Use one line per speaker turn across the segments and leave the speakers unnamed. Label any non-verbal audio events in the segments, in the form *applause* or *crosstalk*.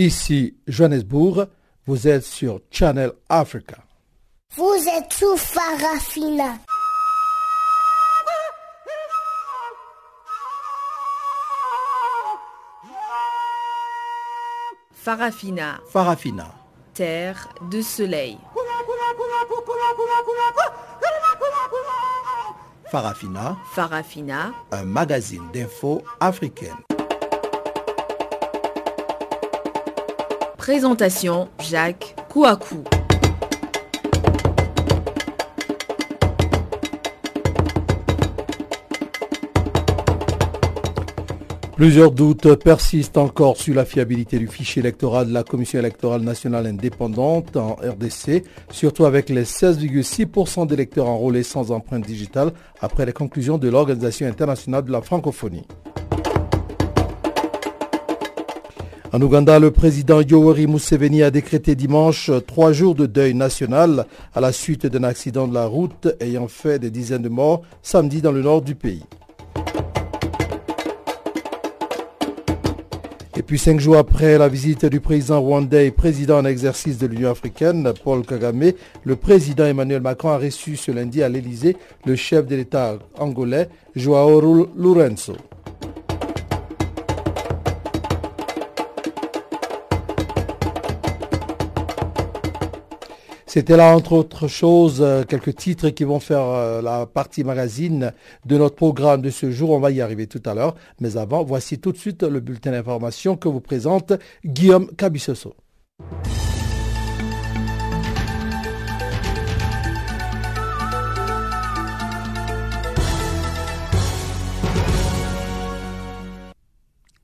Ici Johannesburg, vous êtes sur Channel Africa.
Vous êtes sous Farafina.
Farafina.
Farafina.
Terre de soleil.
Farafina.
Farafina.
Un magazine d'infos africaine.
Présentation Jacques Kouakou.
Plusieurs doutes persistent encore sur la fiabilité du fichier électoral de la Commission électorale nationale indépendante en RDC, surtout avec les 16,6% d'électeurs enrôlés sans empreinte digitale après les conclusions de l'Organisation internationale de la francophonie. En Ouganda, le président Yoweri Museveni a décrété dimanche trois jours de deuil national à la suite d'un accident de la route ayant fait des dizaines de morts samedi dans le nord du pays. Et puis cinq jours après la visite du président rwandais et président en exercice de l'Union africaine, Paul Kagame, le président Emmanuel Macron a reçu ce lundi à l'Élysée le chef de l'État angolais, Joao Lourenço. C'était là, entre autres choses, euh, quelques titres qui vont faire euh, la partie magazine de notre programme de ce jour. On va y arriver tout à l'heure. Mais avant, voici tout de suite le bulletin d'information que vous présente Guillaume Cabissoso.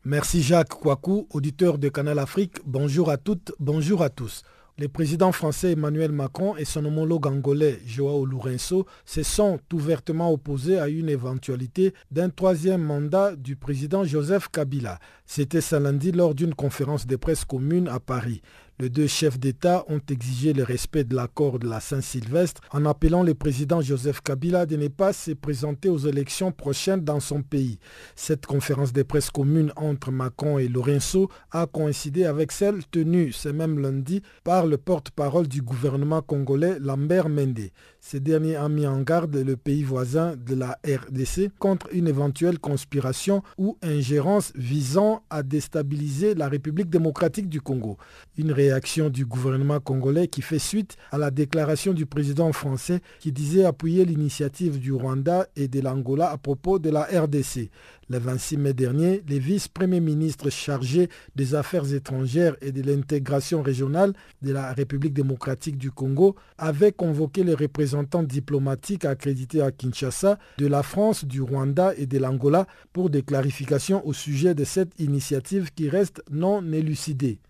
Merci Jacques Kouakou, auditeur de Canal Afrique. Bonjour à toutes, bonjour à tous. Le président français Emmanuel Macron et son homologue angolais Joao Lourenço se sont ouvertement opposés à une éventualité d'un troisième mandat du président Joseph Kabila. C'était ce lundi lors d'une conférence de presse commune à Paris. Les deux chefs d'État ont exigé le respect de l'accord de la Saint-Sylvestre en appelant le président Joseph Kabila de ne pas se présenter aux élections prochaines dans son pays. Cette conférence de presse commune entre Macron et Lorenzo a coïncidé avec celle tenue ce même lundi par le porte-parole du gouvernement congolais Lambert Mende. Ce dernier a mis en garde le pays voisin de la RDC contre une éventuelle conspiration ou ingérence visant à déstabiliser la République démocratique du Congo. Une réaction du gouvernement congolais qui fait suite à la déclaration du président français qui disait appuyer l'initiative du Rwanda et de l'Angola à propos de la RDC. Le 26 mai dernier, les vice-premiers ministres chargés des Affaires étrangères et de l'intégration régionale de la République démocratique du Congo avaient convoqué les représentants diplomatiques accrédités à Kinshasa de la France, du Rwanda et de l'Angola pour des clarifications au sujet de cette initiative qui reste non élucidée.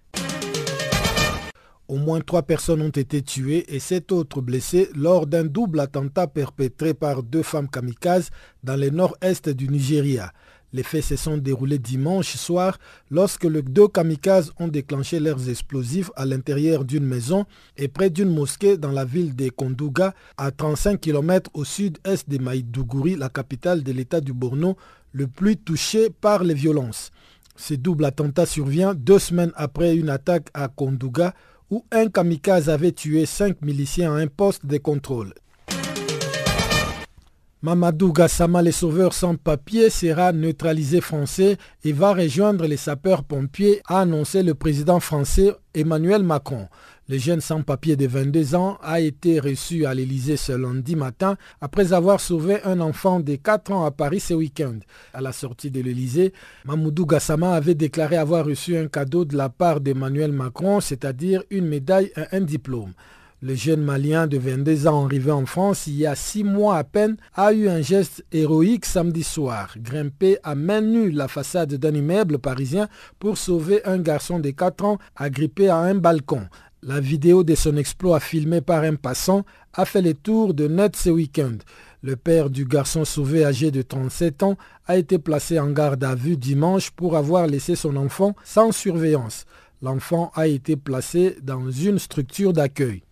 Au moins trois personnes ont été tuées et sept autres blessées lors d'un double attentat perpétré par deux femmes kamikazes dans le nord-est du Nigeria. Les faits se sont déroulés dimanche soir lorsque les deux kamikazes ont déclenché leurs explosifs à l'intérieur d'une maison et près d'une mosquée dans la ville de Kondouga, à 35 km au sud-est de Maïdougouri, la capitale de l'état du Borno, le plus touché par les violences. Ce double attentat survient deux semaines après une attaque à Kondouga où un kamikaze avait tué cinq miliciens à un poste de contrôle. Mamadou Gassama, les sauveurs sans papier, sera neutralisé français et va rejoindre les sapeurs-pompiers, a annoncé le président français Emmanuel Macron. Le jeune sans-papier de 22 ans a été reçu à l'Elysée ce lundi matin après avoir sauvé un enfant de 4 ans à Paris ce week-end. À la sortie de l'Elysée, Mamoudou Gassama avait déclaré avoir reçu un cadeau de la part d'Emmanuel Macron, c'est-à-dire une médaille et un diplôme. Le jeune Malien de 22 ans arrivé en France il y a six mois à peine a eu un geste héroïque samedi soir, grimpé à main nue la façade d'un immeuble parisien pour sauver un garçon de 4 ans agrippé à un balcon. La vidéo de son exploit filmée par un passant a fait le tour de net ce week-end. Le père du garçon sauvé âgé de 37 ans a été placé en garde à vue dimanche pour avoir laissé son enfant sans surveillance. L'enfant a été placé dans une structure d'accueil.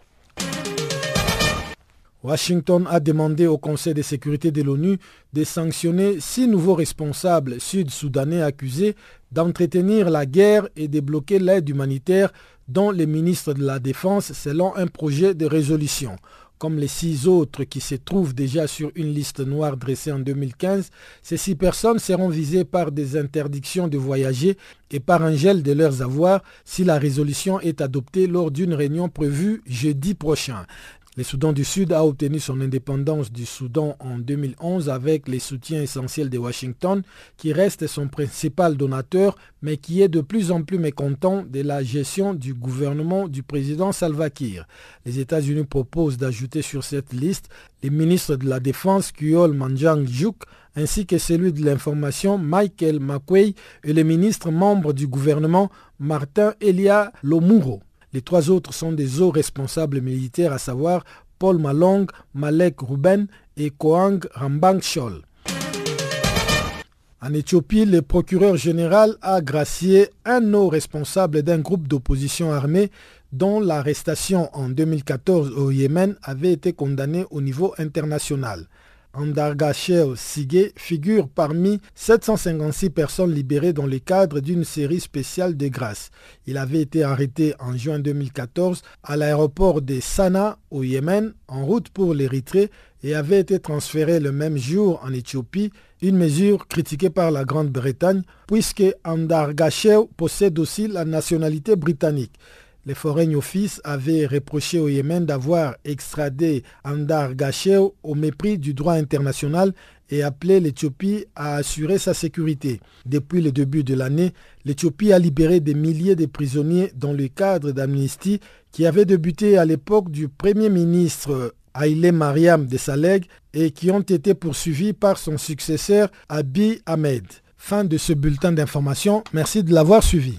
Washington a demandé au Conseil de sécurité de l'ONU de sanctionner six nouveaux responsables sud-soudanais accusés d'entretenir la guerre et de bloquer l'aide humanitaire dont les ministres de la Défense selon un projet de résolution. Comme les six autres qui se trouvent déjà sur une liste noire dressée en 2015, ces six personnes seront visées par des interdictions de voyager et par un gel de leurs avoirs si la résolution est adoptée lors d'une réunion prévue jeudi prochain. Le Soudan du Sud a obtenu son indépendance du Soudan en 2011 avec les soutiens essentiels de Washington, qui reste son principal donateur, mais qui est de plus en plus mécontent de la gestion du gouvernement du président Salva Kiir. Les États-Unis proposent d'ajouter sur cette liste les ministres de la Défense Kuol Manjang Juk, ainsi que celui de l'information Michael McQuay et les ministres membres du gouvernement Martin Elia Lomuro. Les trois autres sont des hauts responsables militaires, à savoir Paul Malong, Malek Ruben et Koang Rambang Chol. En Éthiopie, le procureur général a gracié un haut responsable d'un groupe d'opposition armée dont l'arrestation en 2014 au Yémen avait été condamnée au niveau international. Andargachev Sige figure parmi 756 personnes libérées dans le cadre d'une série spéciale de grâce. Il avait été arrêté en juin 2014 à l'aéroport de Sanaa au Yémen en route pour l'Érythrée et avait été transféré le même jour en Éthiopie, une mesure critiquée par la Grande-Bretagne puisque Andargachev possède aussi la nationalité britannique. Les Foreign Office avaient reproché au Yémen d'avoir extradé Andar Gachew au mépris du droit international et appelé l'Éthiopie à assurer sa sécurité. Depuis le début de l'année, l'Éthiopie a libéré des milliers de prisonniers dans le cadre d'amnistie qui avait débuté à l'époque du Premier ministre Haïlé Mariam de Saleg et qui ont été poursuivis par son successeur Abiy Ahmed. Fin de ce bulletin d'information. Merci de l'avoir suivi.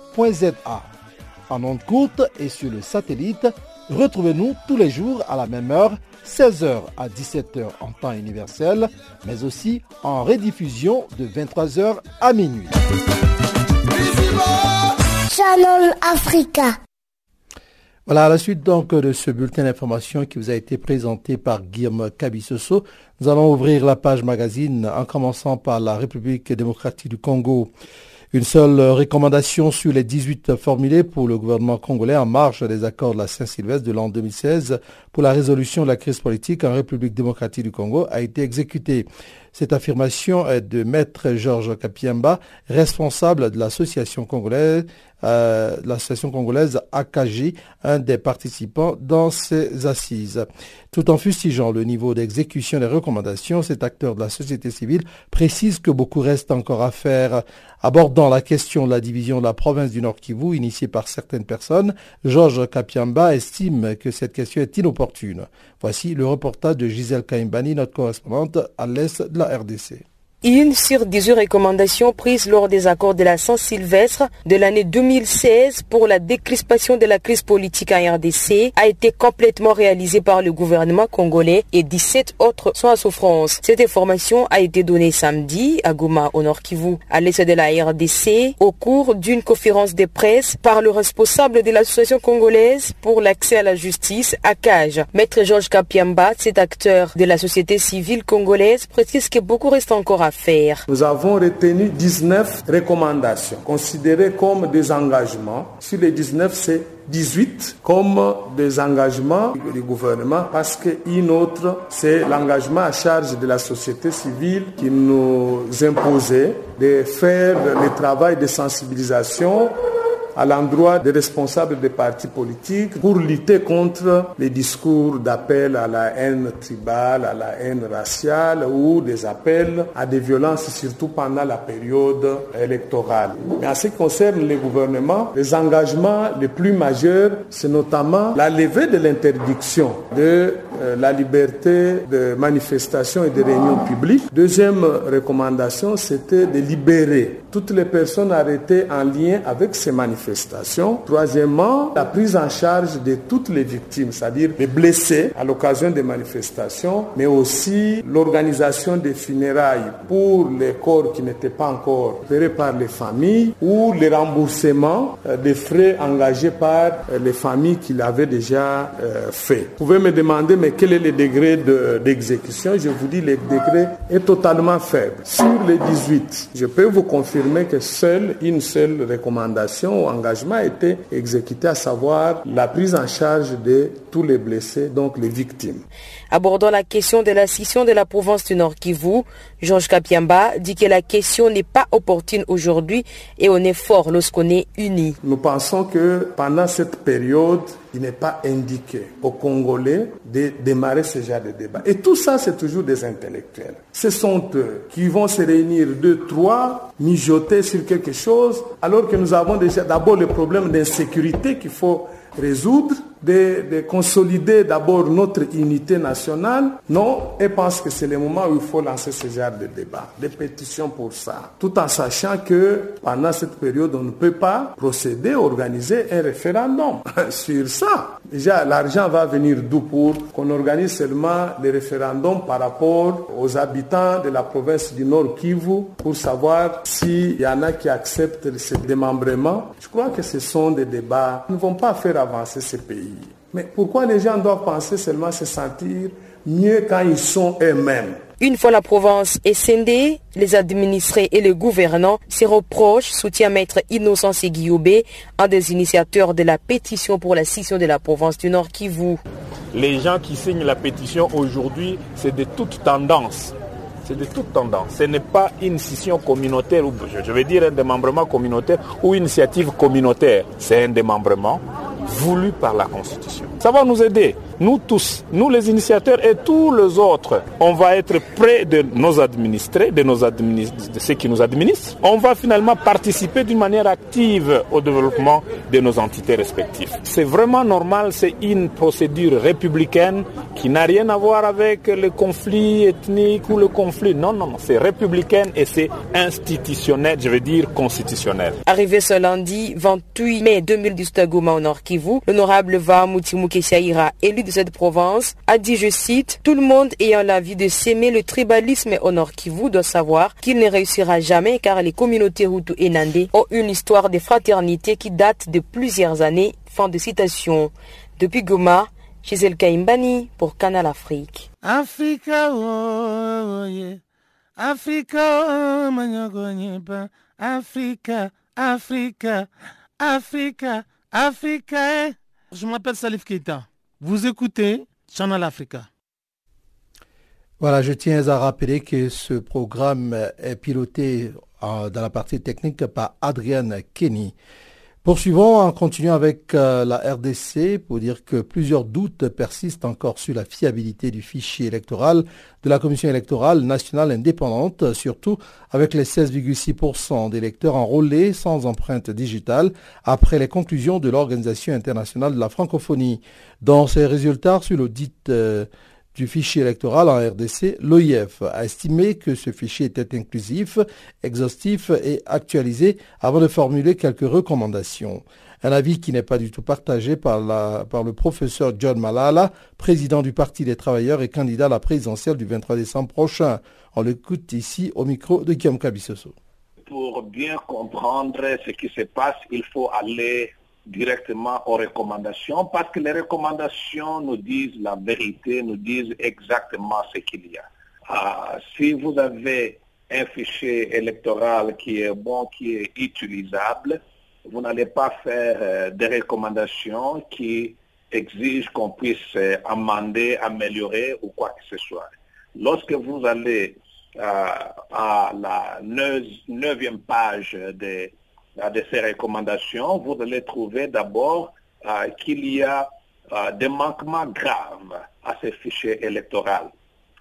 En ondes courte et sur le satellite, retrouvez-nous tous les jours à la même heure, 16h à 17h en temps universel, mais aussi en rediffusion de 23h à minuit.
Channel Africa.
Voilà, à la suite donc de ce bulletin d'information qui vous a été présenté par Guillaume Kabissoso, nous allons ouvrir la page magazine en commençant par la République démocratique du Congo. Une seule recommandation sur les 18 formulées pour le gouvernement congolais en marge des accords de la Saint-Sylvestre de l'an 2016 pour la résolution de la crise politique en République démocratique du Congo a été exécutée. Cette affirmation est de Maître Georges Kapiamba, responsable de l'association congolaise, euh, l'association congolaise AKJ, un des participants dans ces assises. Tout en fustigeant le niveau d'exécution des recommandations, cet acteur de la société civile précise que beaucoup reste encore à faire. Abordant la question de la division de la province du Nord Kivu initiée par certaines personnes, Georges Kapiamba estime que cette question est inopportune. Voici le reportage de Gisèle Kaimbani, notre correspondante à l'est de la RDC.
Une sur 18 recommandations prises lors des accords de la Saint-Sylvestre de l'année 2016 pour la décrispation de la crise politique en RDC a été complètement réalisée par le gouvernement congolais et 17 autres sont à souffrance. Cette information a été donnée samedi à Goma, au Nord Kivu, à l'est de la RDC, au cours d'une conférence de presse par le responsable de l'association congolaise pour l'accès à la justice, ACAJ. Maître Georges Kapiamba, cet acteur de la société civile congolaise, précise que beaucoup reste encore à
Nous avons retenu 19 recommandations considérées comme des engagements. Sur les 19, c'est 18 comme des engagements du gouvernement parce qu'une autre, c'est l'engagement à charge de la société civile qui nous imposait de faire le travail de sensibilisation à l'endroit des responsables des partis politiques pour lutter contre les discours d'appel à la haine tribale, à la haine raciale ou des appels à des violences, surtout pendant la période électorale. Mais en ce qui concerne les gouvernements, les engagements les plus majeurs, c'est notamment la levée de l'interdiction de euh, la liberté de manifestation et de réunion publique. Deuxième recommandation, c'était de libérer toutes les personnes arrêtées en lien avec ces manifestations. Troisièmement, la prise en charge de toutes les victimes, c'est-à-dire les blessés à l'occasion des manifestations, mais aussi l'organisation des funérailles pour les corps qui n'étaient pas encore opérés par les familles ou le remboursement euh, des frais engagés par euh, les familles qui l'avaient déjà euh, fait. Vous pouvez me demander, mais quel est le degré d'exécution? Je vous dis, le degré est totalement faible. Sur les 18, je peux vous confirmer que seule une seule recommandation engagement a été exécuté, à savoir la prise en charge de tous les blessés, donc les victimes.
Abordant la question de la scission de la province du Nord Kivu, Georges Kapiamba dit que la question n'est pas opportune aujourd'hui et on est fort lorsqu'on est unis.
Nous pensons que pendant cette période, il n'est pas indiqué aux Congolais de démarrer ce genre de débat. Et tout ça, c'est toujours des intellectuels. Ce sont eux qui vont se réunir deux, trois, mijoter sur quelque chose, alors que nous avons déjà d'abord le problème d'insécurité qu'il faut résoudre de, consolider d'abord notre unité nationale. Non, et pense que c'est le moment où il faut lancer ce genre de débat, des pétitions pour ça. Tout en sachant que pendant cette période, on ne peut pas procéder, organiser un référendum *laughs* sur ça. Déjà, l'argent va venir d'où pour qu'on organise seulement les référendums par rapport aux habitants de la province du Nord Kivu pour savoir s'il y en a qui acceptent ce démembrement. Je crois que ce sont des débats qui ne vont pas faire avancer ce pays. Mais pourquoi les gens doivent penser seulement se sentir mieux quand ils sont eux-mêmes?
Une fois la province scindée, les administrés et les gouvernants se reprochent, soutient maître Innocent Guillaubé, un des initiateurs de la pétition pour la scission de la province du Nord Kivu.
Les gens qui signent la pétition aujourd'hui, c'est de toute tendance. C'est de toute tendance. Ce n'est pas une scission communautaire, ou je veux dire un démembrement communautaire ou une initiative communautaire. C'est un démembrement voulu par la Constitution. Ça va nous aider, nous tous, nous les initiateurs et tous les autres. On va être près de nos administrés, de, nos de ceux qui nous administrent. On va finalement participer d'une manière active au développement de nos entités respectives. C'est vraiment normal, c'est une procédure républicaine qui n'a rien à voir avec le conflit ethnique ou le conflit. Non, non, non, c'est républicain et c'est institutionnel, je veux dire constitutionnel.
Arrivé ce lundi 28 mai 2018 à Goma au Nord Kivu, l'honorable Va Moutimuke élu de cette province, a dit, je cite, Tout le monde ayant l'envie de s'aimer le tribalisme au Nord Kivu doit savoir qu'il ne réussira jamais car les communautés Hutu et Nandé ont une histoire de fraternité qui date de plusieurs années. Fin de citation. Depuis Goma, Gisèle Kaimbani pour Canal Afrique. Africa, oh, yeah. Africa,
oh, Africa, Africa, Africa. Africa. Eh. Je m'appelle Salif Keita. Vous écoutez Channel Africa.
Voilà, je tiens à rappeler que ce programme est piloté dans la partie technique par Adrienne Kenny. Poursuivons en continuant avec euh, la RDC pour dire que plusieurs doutes persistent encore sur la fiabilité du fichier électoral de la Commission électorale nationale indépendante, surtout avec les 16,6% d'électeurs enrôlés sans empreinte digitale après les conclusions de l'Organisation internationale de la francophonie. Dans ses résultats sur l'audit euh, du fichier électoral en RDC, l'OIF a estimé que ce fichier était inclusif, exhaustif et actualisé avant de formuler quelques recommandations. Un avis qui n'est pas du tout partagé par, le professeur John Malala, président du Parti des travailleurs et candidat à la présidentielle du 23 décembre prochain. On l'écoute ici au micro de Guillaume Cabissoso.
Pour bien comprendre ce qui se passe, il faut aller directement aux recommandations parce que les recommandations nous disent la vérité, nous disent exactement ce qu'il y a. Ah, si vous avez un fichier électoral qui est bon, qui est utilisable, vous n'allez pas faire euh, des recommandations qui exigent qu'on puisse euh, amender, améliorer ou quoi que ce soit. Lorsque vous allez euh, à la neuvième page de, de, ces recommandations, vous allez trouver d'abord qu'il y a des manquements graves à ces fichiers électoraux.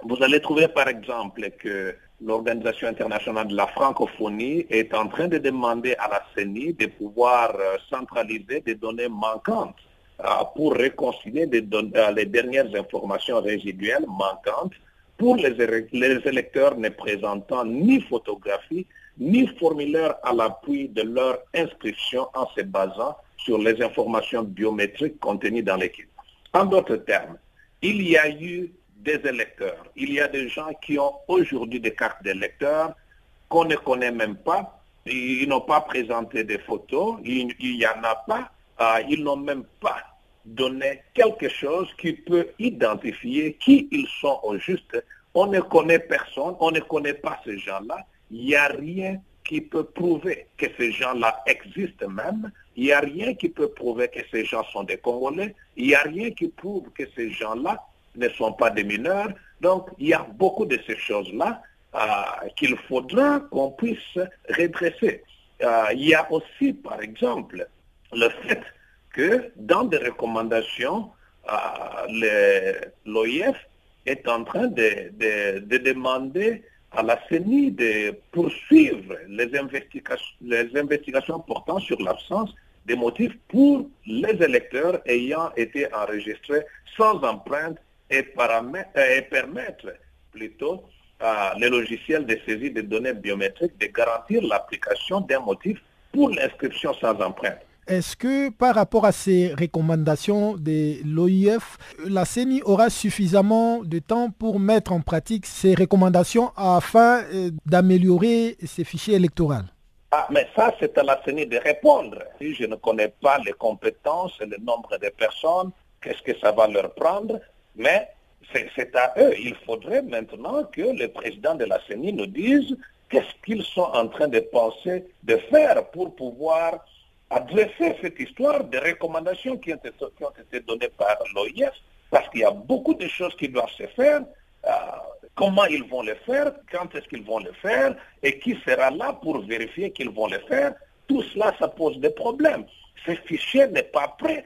Vous allez trouver par exemple que l'Organisation internationale de la francophonie est en train de demander à la CENI de pouvoir euh, centraliser des données manquantes euh, pour réconcilier euh, les dernières informations résiduelles manquantes pour les électeurs ne présentant ni photographie ni formulaire à l'appui de leur inscription en se basant sur les informations biométriques contenues dans l'équipe. En d'autres termes, il y a eu des électeurs. Il y a des gens qui ont aujourd'hui des cartes d'électeurs qu'on ne connaît même pas. Ils n'ont pas présenté des photos, il n'y en a pas. Euh, ils n'ont même pas donné quelque chose qui peut identifier qui ils sont au juste. On ne connaît personne, on ne connaît pas ces gens-là. Il n'y a rien qui peut prouver que ces gens-là existent même. Il n'y a rien qui peut prouver que ces gens sont des Congolais. Il n'y a rien qui prouve que ces gens-là ne sont pas des mineurs. Donc, il y a beaucoup de ces choses-là euh, qu'il faudra qu'on puisse redresser. Euh, il y a aussi, par exemple, le fait que dans des recommandations, euh, l'OIF est en train de, de, demander à la CENI de poursuivre les investigations, portant sur l'absence des motifs pour les électeurs ayant été enregistrés sans empreinte et, et permettre plutôt à les logiciels de saisie des données biométriques de garantir l'application d'un motif pour l'inscription sans empreinte.
Est-ce que par rapport à ces recommandations de l'OIF, la CENI aura suffisamment de temps pour mettre en pratique ces recommandations afin euh, d'améliorer ces fichiers électoraux?
Ah, mais ça, c'est à la CENI de répondre. Si je ne connais pas les compétences et le nombre de personnes, qu'est-ce que ça va leur prendre? Mais c'est à eux. Il faudrait maintenant que le président de la CENI nous dise qu'est-ce qu'ils sont en train de penser de faire pour pouvoir adresser cette histoire de recommandations qui ont été, données par l'OIF, parce qu'il y a beaucoup de choses qui doivent se faire. Euh, comment ils vont le faire, quand est-ce qu'ils vont le faire, et qui sera là pour vérifier qu'ils vont le faire. Tout cela, ça pose des problèmes. Ce fichier n'est pas prêt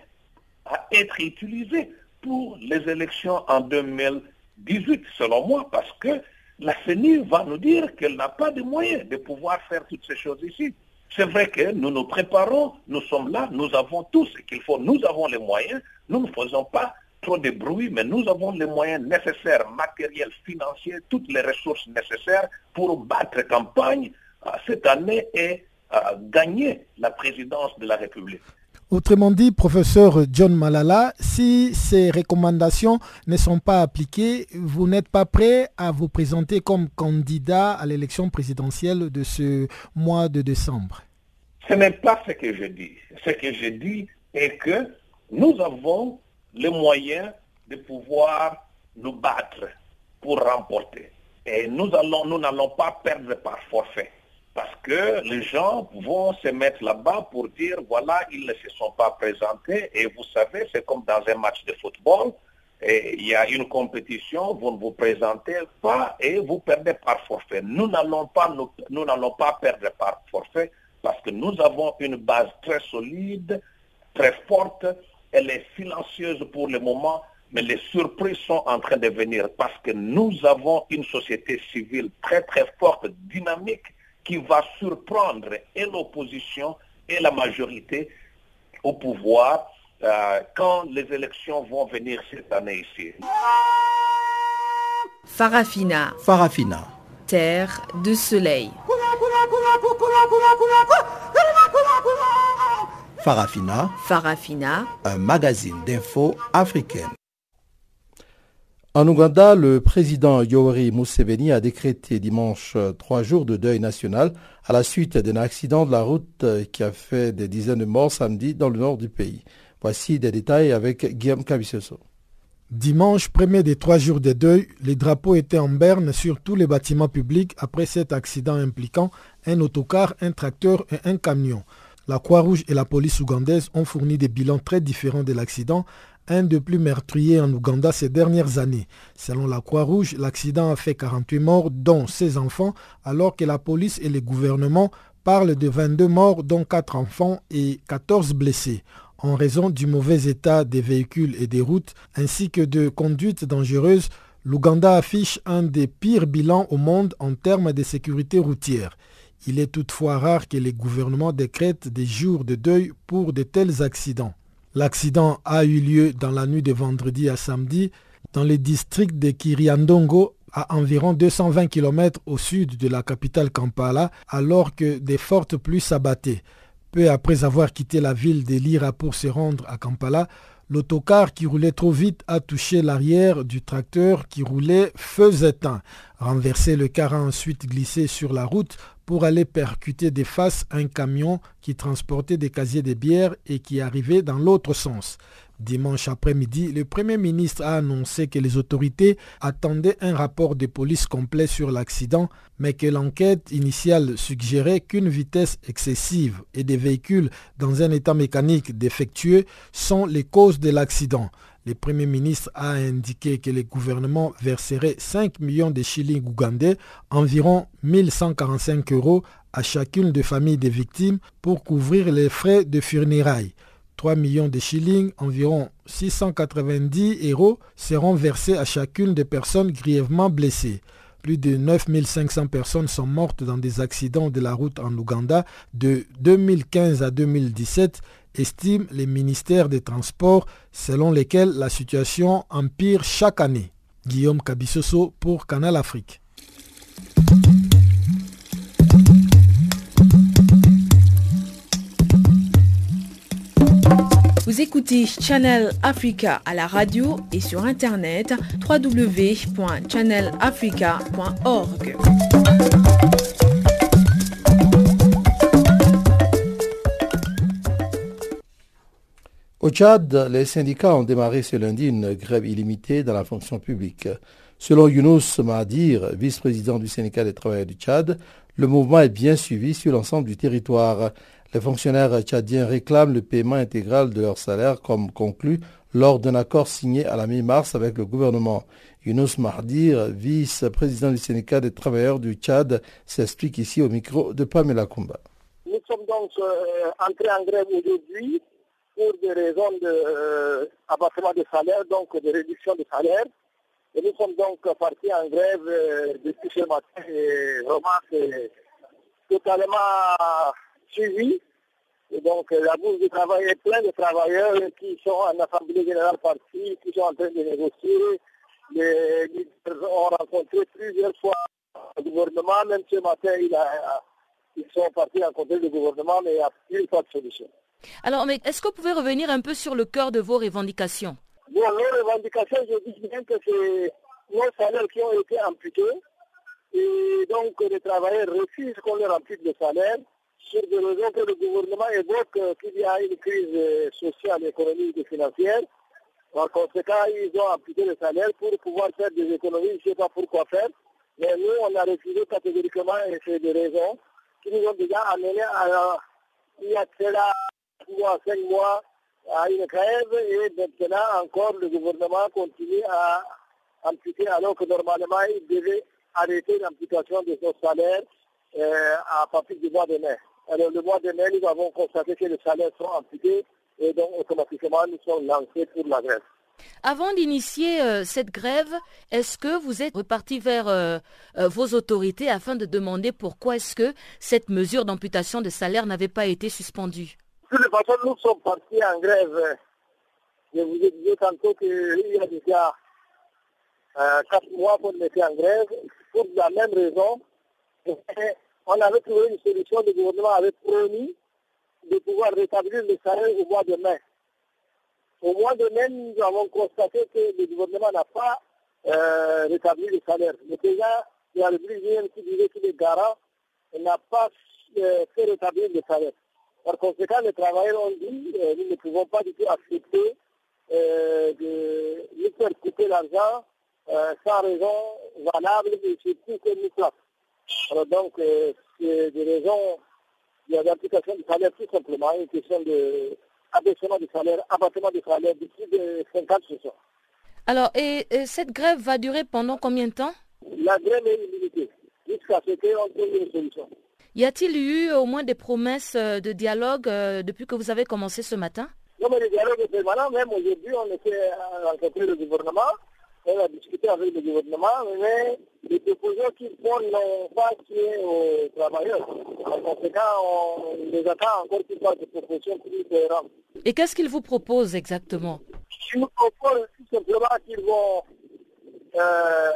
à être utilisé pour les élections en 2018, selon moi, parce que la CENI va nous dire qu'elle n'a pas de moyens de pouvoir faire toutes ces choses ici. C'est vrai que nous nous préparons, nous sommes là, nous avons tout ce qu'il faut, nous avons les moyens, nous ne faisons pas trop de bruit, mais nous avons les moyens nécessaires, matériels, financiers, toutes les ressources nécessaires pour battre campagne euh, cette année et euh, gagner la présidence de la République.
Autrement dit, professeur John Malala, si ces recommandations ne sont pas appliquées, vous n'êtes pas prêt à vous présenter comme candidat à l'élection présidentielle de ce mois de décembre
Ce n'est pas ce que je dis. Ce que je dis est que nous avons les moyens de pouvoir nous battre pour remporter. Et nous nous n'allons pas perdre par forfait. Parce que les gens vont se mettre là-bas pour dire, voilà, ils ne se sont pas présentés. Et vous savez, c'est comme dans un match de football. Et il y a une compétition, vous ne vous présentez pas et vous perdez par forfait. Nous n'allons pas, nous, n'allons pas perdre par forfait parce que nous avons une base très solide, très forte. Elle est silencieuse pour le moment, mais les surprises sont en train de venir parce que nous avons une société civile très très forte, dynamique, qui va surprendre et l'opposition et la majorité au pouvoir euh, quand les élections vont venir cette année ici.
Farafina.
Farafina.
Terre de soleil.
Farafina.
Farafina.
Un magazine d'infos africaine. En Ouganda, le président Yoweri Museveni a décrété dimanche euh, trois jours de deuil national à la suite d'un accident de la route euh, qui a fait des dizaines de morts samedi dans le nord du pays. Voici des détails avec Guillaume Cabissoso.
Dimanche, premier des trois jours de deuil, les drapeaux étaient en berne sur tous les bâtiments publics après cet accident impliquant un autocar, un tracteur et un camion. La Croix-Rouge et la police ougandaise ont fourni des bilans très différents de l'accident, un des plus meurtriers en Ouganda ces dernières années. Selon la Croix-Rouge, l'accident a fait 48 morts, dont 16 enfants, alors que la police et les gouvernements parlent de 22 morts, dont 4 enfants et 14 blessés en raison du mauvais état des véhicules et des routes, ainsi que de conduites dangereuses, l'Ouganda affiche un des pires bilans au monde en termes de sécurité routière. Il est toutefois rare que les gouvernements décrètent des jours de deuil pour de tels accidents. L'accident a eu lieu dans la nuit de vendredi à samedi dans le district de Kiriandongo, à environ 220 km au sud de la capitale Kampala, alors que des fortes pluies s'abattaient. Peu après avoir quitté la ville de Lira pour se rendre à Kampala, l'autocar qui roulait trop vite a touché l'arrière du tracteur qui roulait feu éteint. Renversé, le car a ensuite glissé sur la route pour aller percuter des faces un camion qui transportait des casiers de bière et qui arrivait dans l'autre sens. Dimanche après-midi, le Premier ministre a annoncé que les autorités attendaient un rapport de police complet sur l'accident, mais que l'enquête initiale suggérait qu'une vitesse excessive et des véhicules dans un état mécanique défectueux sont les causes de l'accident. Le Premier ministre a indiqué que le gouvernement verserait 5 millions de shillings ougandais, environ 1145 euros, à chacune des familles des victimes pour couvrir les frais de funérailles. 3 millions de shillings, environ 690 euros, seront versés à chacune des personnes grièvement blessées. Plus de 9500 personnes sont mortes dans des accidents de la route en Ouganda de 2015 à 2017, estiment les ministères des Transports, selon lesquels la situation empire chaque année. Guillaume Kabissoso pour Canal Afrique.
Vous écoutez Channel Africa à la radio et sur internet www.channelafrica.org.
Au Tchad, les syndicats ont démarré ce lundi une grève illimitée dans la fonction publique. Selon Younous Mahadir, vice-président du syndicat des travailleurs du Tchad, le mouvement est bien suivi sur l'ensemble du territoire. Les fonctionnaires tchadiens réclament le paiement intégral de leur salaire comme conclu lors d'un accord signé à la mi-mars avec le gouvernement. Younous Mahdir, vice-président du syndicat des travailleurs du Tchad, s'explique ici au micro de Pamela Kumba.
Nous sommes donc euh, entrés en grève aujourd'hui pour des raisons d'abattement de, euh, de salaire, donc de réduction de salaire. Et nous sommes donc partis en grève euh, depuis ce matin et vraiment c'est totalement suivi. Et donc la bourse du travail est pleine de travailleurs qui sont en Assemblée générale partie, qui sont en train de négocier. Les ont rencontré plusieurs fois le gouvernement, même ce matin ils sont partis rencontrer le gouvernement, mais il n'y a plus pas de solution.
Alors, mais est-ce que vous pouvez revenir un peu sur le cœur de vos revendications?
Bon, nos revendications, je dis bien que c'est nos salaires qui ont été amputés. Et donc, les travailleurs refusent qu'on leur ampute le salaire sur des raisons que le gouvernement évoque qu'il y a une crise sociale, économique et financière. Par conséquent, ils ont amputé le salaire pour pouvoir faire des économies, je ne sais pas pourquoi faire. Mais nous, on a refusé catégoriquement et c'est des raisons qui nous ont déjà amenés à, y a cela mois, cinq mois à une grève et maintenant encore le gouvernement continue à amputer alors que normalement il devait arrêter l'amputation de son salaire euh, à partir du mois de mai. Alors le mois de mai, nous avons constaté que les salaires sont amputés et donc automatiquement nous sommes lancés pour la grève.
Avant d'initier euh, cette grève, est-ce que vous êtes reparti vers euh, vos autorités afin de demander pourquoi est-ce que cette mesure d'amputation de salaire n'avait pas été suspendue?
De toute façon, nous sommes partis en grève. Je vous ai dit tantôt qu'il y a déjà quatre mois qu'on était en grève pour la même raison. On avait trouvé une solution, le gouvernement avait promis de pouvoir rétablir le salaire au mois de mai. Au mois de mai, nous avons constaté que le gouvernement n'a pas euh, rétabli le salaire. Le président de la République qui disait qu'il est garant n'a pas euh, fait rétablir le salaire. Par conséquent, les travailleurs ont dit euh, nous ne pouvons pas du tout accepter euh, de nous faire couper l'argent euh, sans raison valable et surtout que nous place. Alors donc, euh, c'est des raisons il y a l'application du salaire tout simplement, une question de abaissement du salaire, abattement du salaire de plus de 50
Alors, et, et, cette grève va durer pendant combien de temps?
La grève est illimitée, jusqu'à ce qu'on trouve une solution.
Y a-t-il eu au moins des promesses de dialogue euh, depuis que vous avez commencé ce matin?
Non, mais le dialogue est permanent. Même aujourd'hui, on était rencontré le gouvernement, on a discuté avec le gouvernement, mais les propositions qu'ils font n'ont pas tué aux travailleurs. En conséquent, on les attend encore qu'ils fassent des propositions plus cohérentes.
Et qu'est-ce qu'ils vous proposent exactement?
Ils nous proposent tout simplement qu'ils vont euh,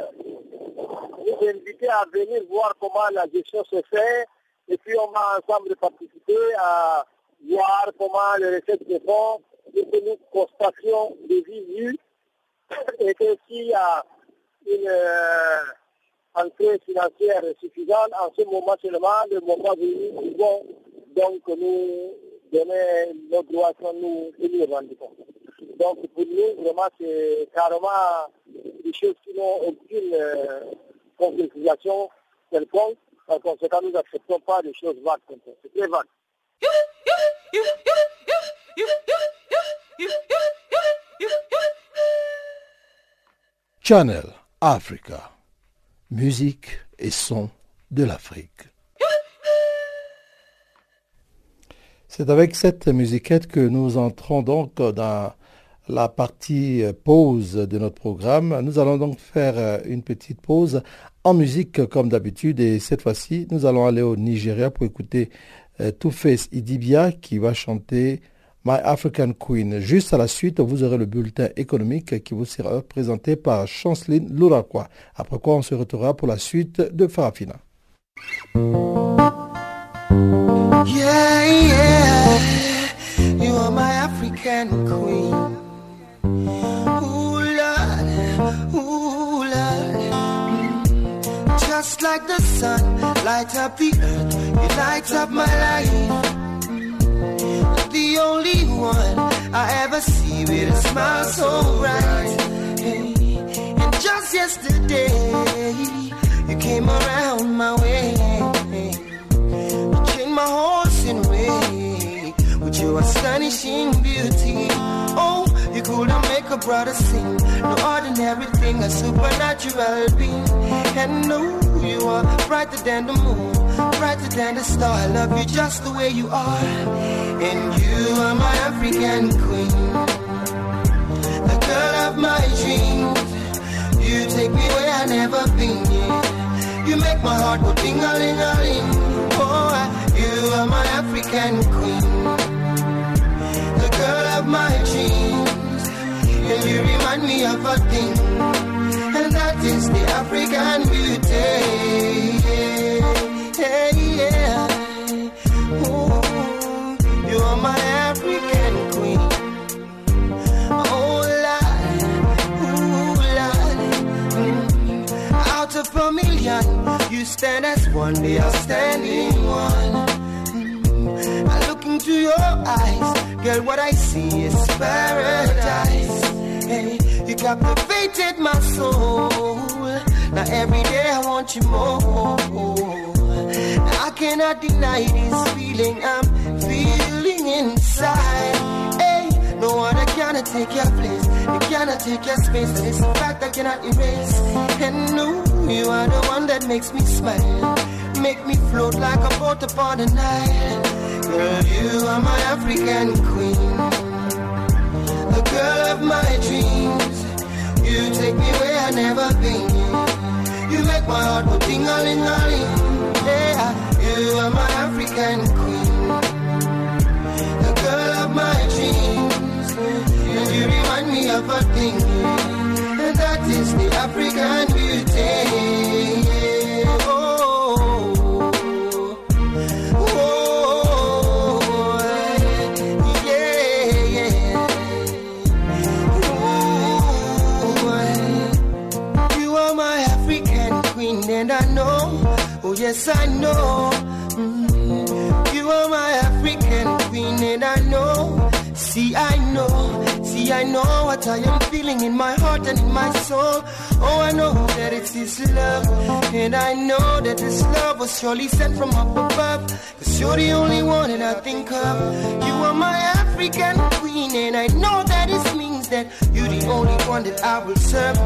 nous inviter à venir voir comment la gestion se fait et puis on va ensemble participer à voir comment les recettes se font que nous constations des vies et que s'il y a une euh, entrée financière suffisante, en ce moment seulement, le moment venu, nous pouvons donc nous donner notre droit sans nous rendu compte. Donc pour nous, vraiment, c'est carrément des choses qui n'ont aucune euh, concrétisation quelconque. Nous pas choses vagues comme ça.
Channel Africa. Musique et son de l'Afrique. C'est avec cette musiquette que nous entrons donc dans la partie pause de notre programme. Nous allons donc faire une petite pause en musique comme d'habitude et cette fois-ci nous allons aller au Nigeria pour écouter euh, Two-Face Idibia qui va chanter My African Queen. Juste à la suite, vous aurez le bulletin économique qui vous sera présenté par Chanceline Louraquois. Après quoi, on se retrouvera pour la suite de Farafina.
Like the sun, light up the earth, you light up my life the only one I ever see with a smile so bright. And just yesterday, you came around my way. You changed my horse in way with your astonishing beauty. Oh, you couldn't make a brother sing. No ordinary thing, a supernatural being. And no, you are brighter than the moon, brighter than the star. I love you just the way you are. And you are my African queen, the girl of my dreams. You take me where I never been. Yeah. You make my heart go ding a ling a ling. Oh, you are my African queen, the girl of my dreams. And you remind me of a thing, and that is the African beauty. Yeah, yeah. Ooh, you are my African queen. Oh, Lord, ooh, Lord. Mm. Out of a million, you stand as one, the outstanding one. Mm. I look into your eyes, girl, what I see is paradise. Hey, you captivated my soul. Now every day I want you more. I cannot deny this feeling I'm feeling inside. Hey, no one cannot take your place. You cannot take your space. Is a fact I cannot erase. And no, you are the one that makes me smile. Make me float like a boat upon the Nile. Girl, you are my African queen. The girl of my dreams. You take me where I've never been. You make my heart go ding a ling a. Yeah, you are my African queen. The girl of my dreams. And you remind me of a thing. And that is the African beauty. Yes, I know. Mm, you are my African queen, and I know. See, I know, see, I know what I am feeling in my heart and in my soul. Oh, I know that it's His love. And I know that this love was surely sent from up above. Cause you're the only one that I think of. You are my African queen, and I know that it means that you're the only one that I will serve.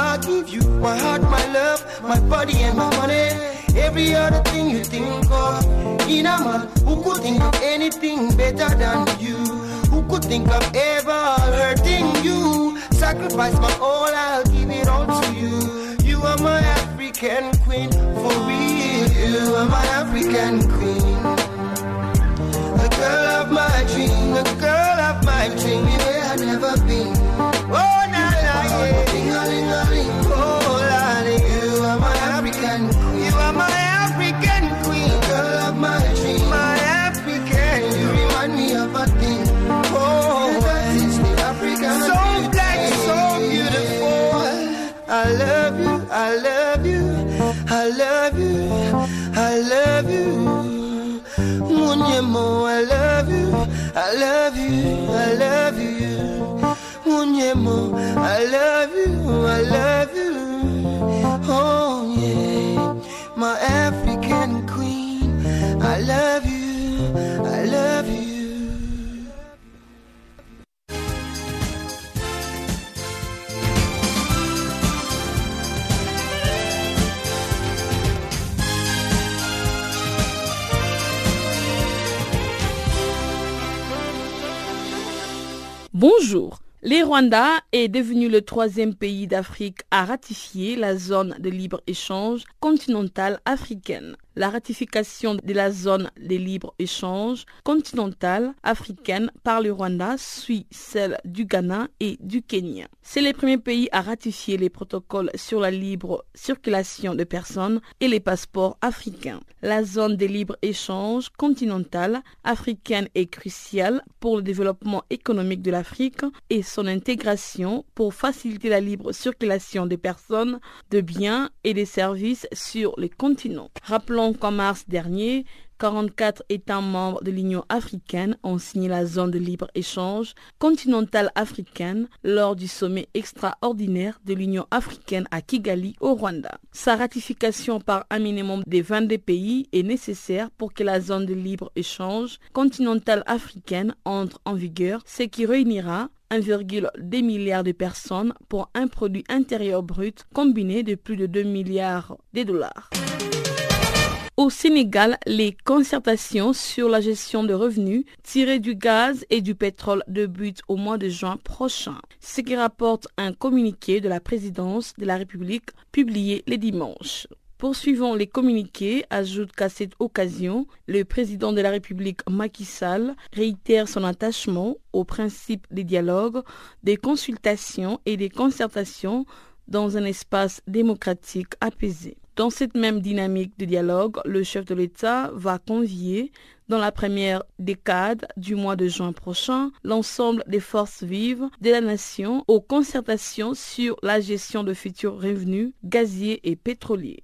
I'll give you my heart, my love, my body, and my money. Every other thing you think of. In a man who could think of anything better than you. Who could think of ever hurting you? Sacrifice my all, I'll give it all to you. You are my African queen, for real. You are my African queen. A girl of my dream, a girl of my dream, where I've never been. I love you, I love you. Munyemo, I love you, I love you. Oh yeah, my African queen, I love you, I love you.
Bonjour. Le Rwanda est devenu le troisième pays d'Afrique à ratifier la zone de libre-échange continentale africaine. La ratification de la zone de libre-échange continentale africaine par le Rwanda suit celle du Ghana et du Kenya. C'est le premier pays à ratifier les protocoles sur la libre circulation de personnes et les passeports africains. La zone de libre-échange continentale africaine est cruciale pour le développement économique de l'Afrique et son intégration pour faciliter la libre circulation des personnes, de biens et des services sur le continent. Rappelons qu'en mars dernier, 44 États membres de l'Union africaine ont signé la zone de libre-échange continentale africaine lors du sommet extraordinaire de l'Union africaine à Kigali au Rwanda. Sa ratification par un minimum de 22 pays est nécessaire pour que la zone de libre-échange continentale africaine entre en vigueur, ce qui réunira 1,2 milliard de personnes pour un produit intérieur brut combiné de plus de 2 milliards de dollars. Au Sénégal, les concertations sur la gestion de revenus tirés du gaz et du pétrole débutent au mois de juin prochain, ce qui rapporte un communiqué de la présidence de la République publié les dimanches. Poursuivant les communiqués, ajoute qu'à cette occasion, le président de la République Macky Sall réitère son attachement au principe des dialogues, des consultations et des concertations dans un espace démocratique apaisé. Dans cette même dynamique de dialogue, le chef de l'État va convier dans la première décade du mois de juin prochain l'ensemble des forces vives de la nation aux concertations sur la gestion de futurs revenus gaziers et pétroliers.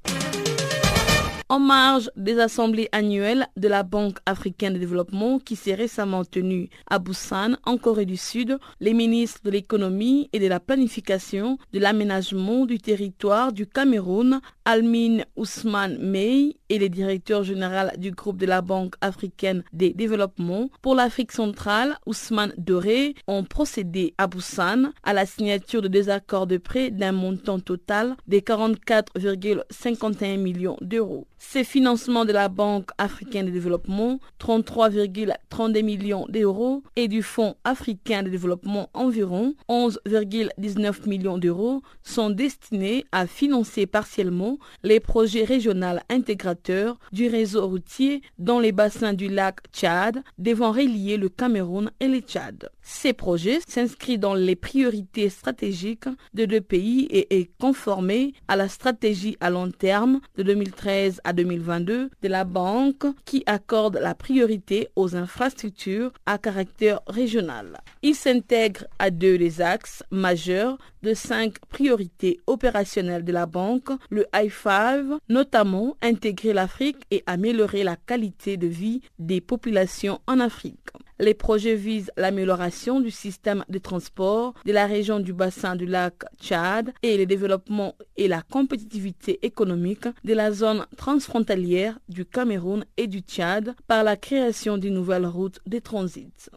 En marge des assemblées annuelles de la Banque africaine de développement qui s'est récemment tenue à Busan, en Corée du Sud, les ministres de l'économie et de la planification de l'aménagement du territoire du Cameroun, Almin Ousmane Mey, et le directeur général du groupe de la Banque africaine de développement pour l'Afrique centrale, Ousmane Doré, ont procédé à Busan à la signature de deux accords de prêt d'un montant total de 44,51 millions d'euros. Ces financements de la Banque africaine de développement, 33,32 millions d'euros, et du Fonds africain de développement environ 11,19 millions d'euros, sont destinés à financer partiellement les projets régionaux intégrateurs du réseau routier dans les bassins du lac Tchad, devant relier le Cameroun et le Tchad. Ces projets s'inscrivent dans les priorités stratégiques de deux pays et est conformé à la stratégie à long terme de 2013 à 2022 de la banque qui accorde la priorité aux infrastructures à caractère régional. Il s'intègre à deux des axes majeurs de cinq priorités opérationnelles de la banque, le I5, notamment intégrer l'Afrique et améliorer la qualité de vie des populations en Afrique. Les projets visent l'amélioration du système de transport de la région du bassin du lac Tchad et le développement et la compétitivité économique de la zone transfrontalière du Cameroun et du Tchad par la création d'une nouvelle route de transit.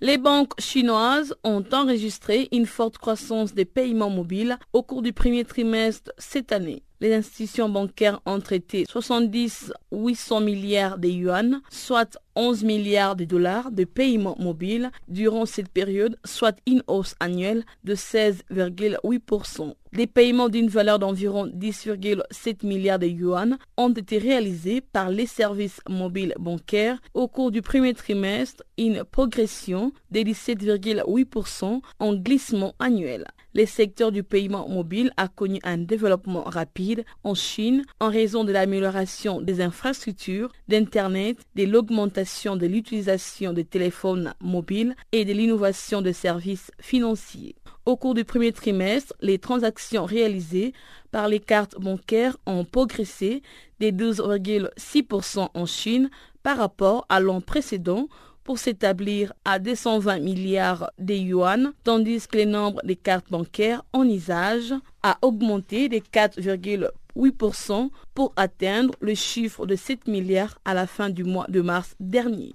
Les banques chinoises ont enregistré une forte croissance des paiements mobiles au cours du premier trimestre cette année. Les institutions bancaires ont traité 70 800 milliards de yuan, soit 11 milliards de dollars de paiements mobiles durant cette période, soit une hausse annuelle de 16,8%. Des paiements d'une valeur d'environ 10,7 milliards de yuan ont été réalisés par les services mobiles bancaires au cours du premier trimestre, une progression de 17,8% en glissement annuel. Le secteur du paiement mobile a connu un développement rapide en Chine en raison de l'amélioration des infrastructures d'Internet, de l'augmentation de l'utilisation des téléphones mobiles et de l'innovation des services financiers. Au cours du premier trimestre, les transactions réalisées par les cartes bancaires ont progressé de 12,6% en Chine par rapport à l'an précédent pour s'établir à 220 milliards de yuan, tandis que le nombre des cartes bancaires en usage a augmenté de 4,8% pour atteindre le chiffre de 7 milliards à la fin du mois de mars dernier.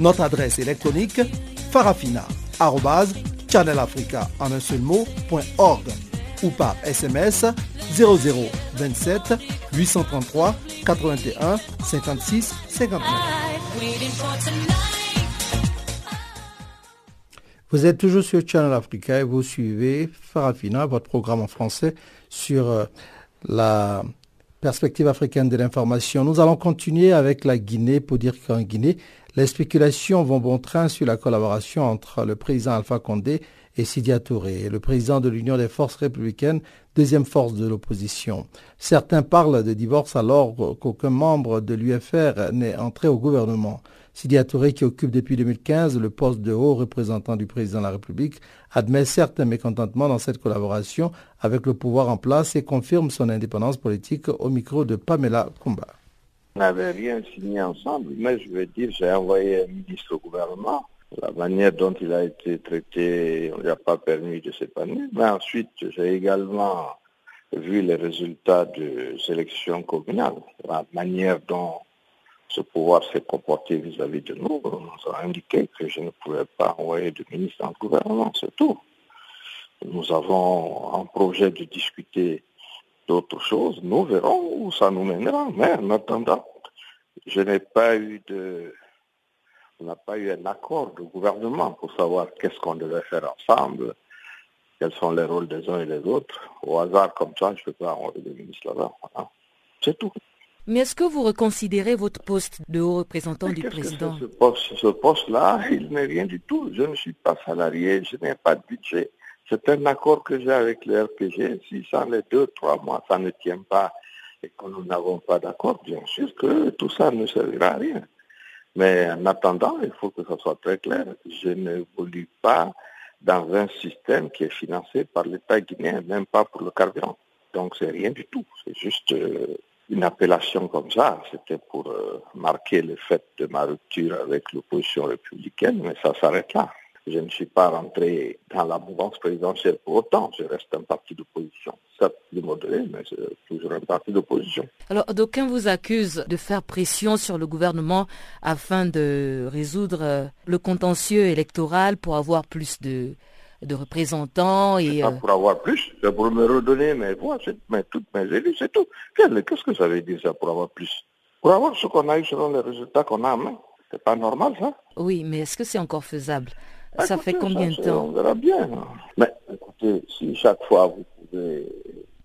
Notre adresse électronique farafina.channelafrica ou par SMS 0027 833 81 56 59. Vous êtes toujours sur Channel Africa et vous suivez Farafina, votre programme en français sur euh, la perspective africaine de l'information. Nous allons continuer avec la Guinée pour dire qu'en Guinée, les spéculations vont bon train sur la collaboration entre le président Alpha Condé et Sidia Touré, le président de l'Union des forces républicaines, deuxième force de l'opposition. Certains parlent de divorce alors qu'aucun membre de l'UFR n'est entré au gouvernement. Sidia Touré, qui occupe depuis 2015 le poste de haut représentant du président de la République, admet certains mécontentements dans cette collaboration avec le pouvoir en place et confirme son indépendance politique au micro de Pamela Kumba.
On n'avait rien signé ensemble, mais je veux dire, j'ai envoyé un ministre au gouvernement. La manière dont il a été traité, on ne lui a pas permis de s'épanouir. Mais ensuite, j'ai également vu les résultats de élections communales. La manière dont ce pouvoir s'est comporté vis-à-vis de nous nous a indiqué que je ne pouvais pas envoyer de ministre le gouvernement, c'est tout. Nous avons un projet de discuter d'autres choses, nous verrons où ça nous mènera. Mais en attendant, je n'ai pas eu de, on n'a pas eu un accord de gouvernement pour savoir qu'est-ce qu'on devait faire ensemble, quels sont les rôles des uns et des autres. Au hasard comme ça, je ne peux pas envoyer des ministres là-bas. C'est tout.
Mais est-ce que vous reconsidérez votre poste de haut représentant du président?
Ce poste-là, il n'est rien du tout. Je ne suis pas salarié, je n'ai pas de budget. C'est un accord que j'ai avec le RPG. Si ça les deux, trois mois, ça ne tient pas et que nous n'avons pas d'accord, bien sûr que tout ça ne servira à rien. Mais en attendant, il faut que ça soit très clair. Je ne voulais pas dans un système qui est financé par l'État guinéen, même pas pour le carburant. Donc c'est rien du tout. C'est juste euh, une appellation comme ça. C'était pour euh, marquer le fait de ma rupture avec l'opposition républicaine, mais ça s'arrête là. Je ne suis pas rentré dans la mouvance présidentielle pour autant. Je reste un parti d'opposition. Certes, plus modéré, mais c'est toujours un parti d'opposition.
Alors, d'aucuns vous accusent de faire pression sur le gouvernement afin de résoudre euh, le contentieux électoral pour avoir plus de de représentants et...
Pas pour avoir plus, c'est pour me redonner mes voix, mais toutes mes élus, c'est tout. Qu'est-ce que ça veut dire ça pour avoir plus? Pour avoir ce qu'on a eu selon les résultats qu'on a en main. C'est pas normal ça
Oui, mais est-ce que c'est encore faisable? Ça fait combien de temps
On verra bien. Mais écoutez, si chaque fois vous pouvez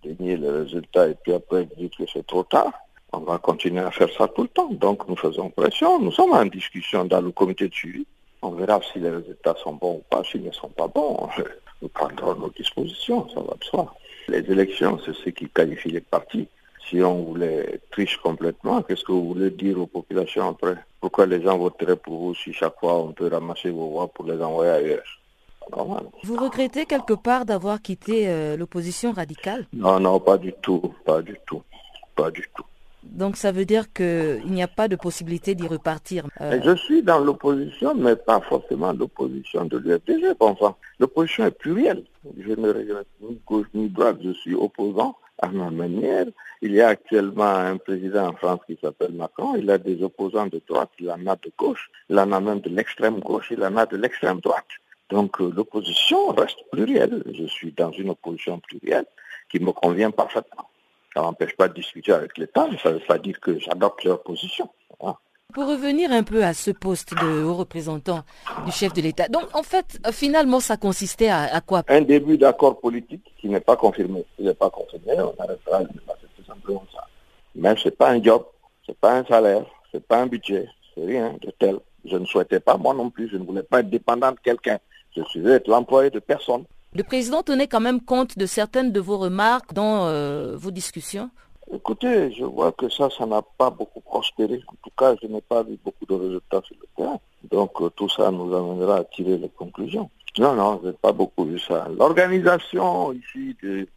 gagner les résultats et puis après vous dites que c'est trop tard, on va continuer à faire ça tout le temps. Donc nous faisons pression. Nous sommes en discussion dans le comité de suivi. On verra si les résultats sont bons ou pas. S'ils ne sont pas bons, *laughs* nous prendrons nos dispositions, ça va de soi. Les élections, c'est ce qui qualifie les partis. Si on voulait tricher complètement, qu'est-ce que vous voulez dire aux populations après? Pourquoi les gens voteraient pour vous si chaque fois on peut ramasser vos voix pour les envoyer ailleurs?
Vous regrettez quelque part d'avoir quitté euh, l'opposition radicale?
Non, non, pas du tout, pas du tout, pas du tout.
Donc ça veut dire qu'il n'y a pas de possibilité d'y repartir.
Euh? Je suis dans l'opposition, mais pas forcément l'opposition de l'UFDG. Enfin, l'opposition est plurielle. Je ne regrette ni gauche ni droite, je suis opposant à ma manière. Il y a actuellement un président en France qui s'appelle Macron. Il a des opposants de droite, il en a de gauche, il en a même de l'extrême gauche, il en a de l'extrême droite. Donc euh, l'opposition reste plurielle. Je suis dans une opposition plurielle qui me convient parfaitement. Ça n'empêche pas de discuter avec l'État, mais ça ne veut pas dire que j'adopte leur position.
Pour revenir un peu à ce poste de haut représentant du chef de l'État, donc en fait, finalement, ça consistait à, quoi?
Un début d'accord politique qui n'est pas confirmé. S'il n'est pas confirmé, on arrêtera passer tout simplement ça. Mais ce n'est pas un job, ce n'est pas un salaire, ce n'est pas un budget, c'est rien de tel. Je ne souhaitais pas, moi non plus, je ne voulais pas être dépendant de quelqu'un. Je suis être l'employé de personne.
Le président tenait quand même compte de certaines de vos remarques dans euh, vos discussions
Écoutez, je vois que ça, ça n'a pas beaucoup prospéré. En tout cas, je n'ai pas vu beaucoup de résultats sur le terrain. Donc, euh, tout ça nous amènera à tirer les conclusions. Non, non, je n'ai pas beaucoup vu ça. L'organisation ici est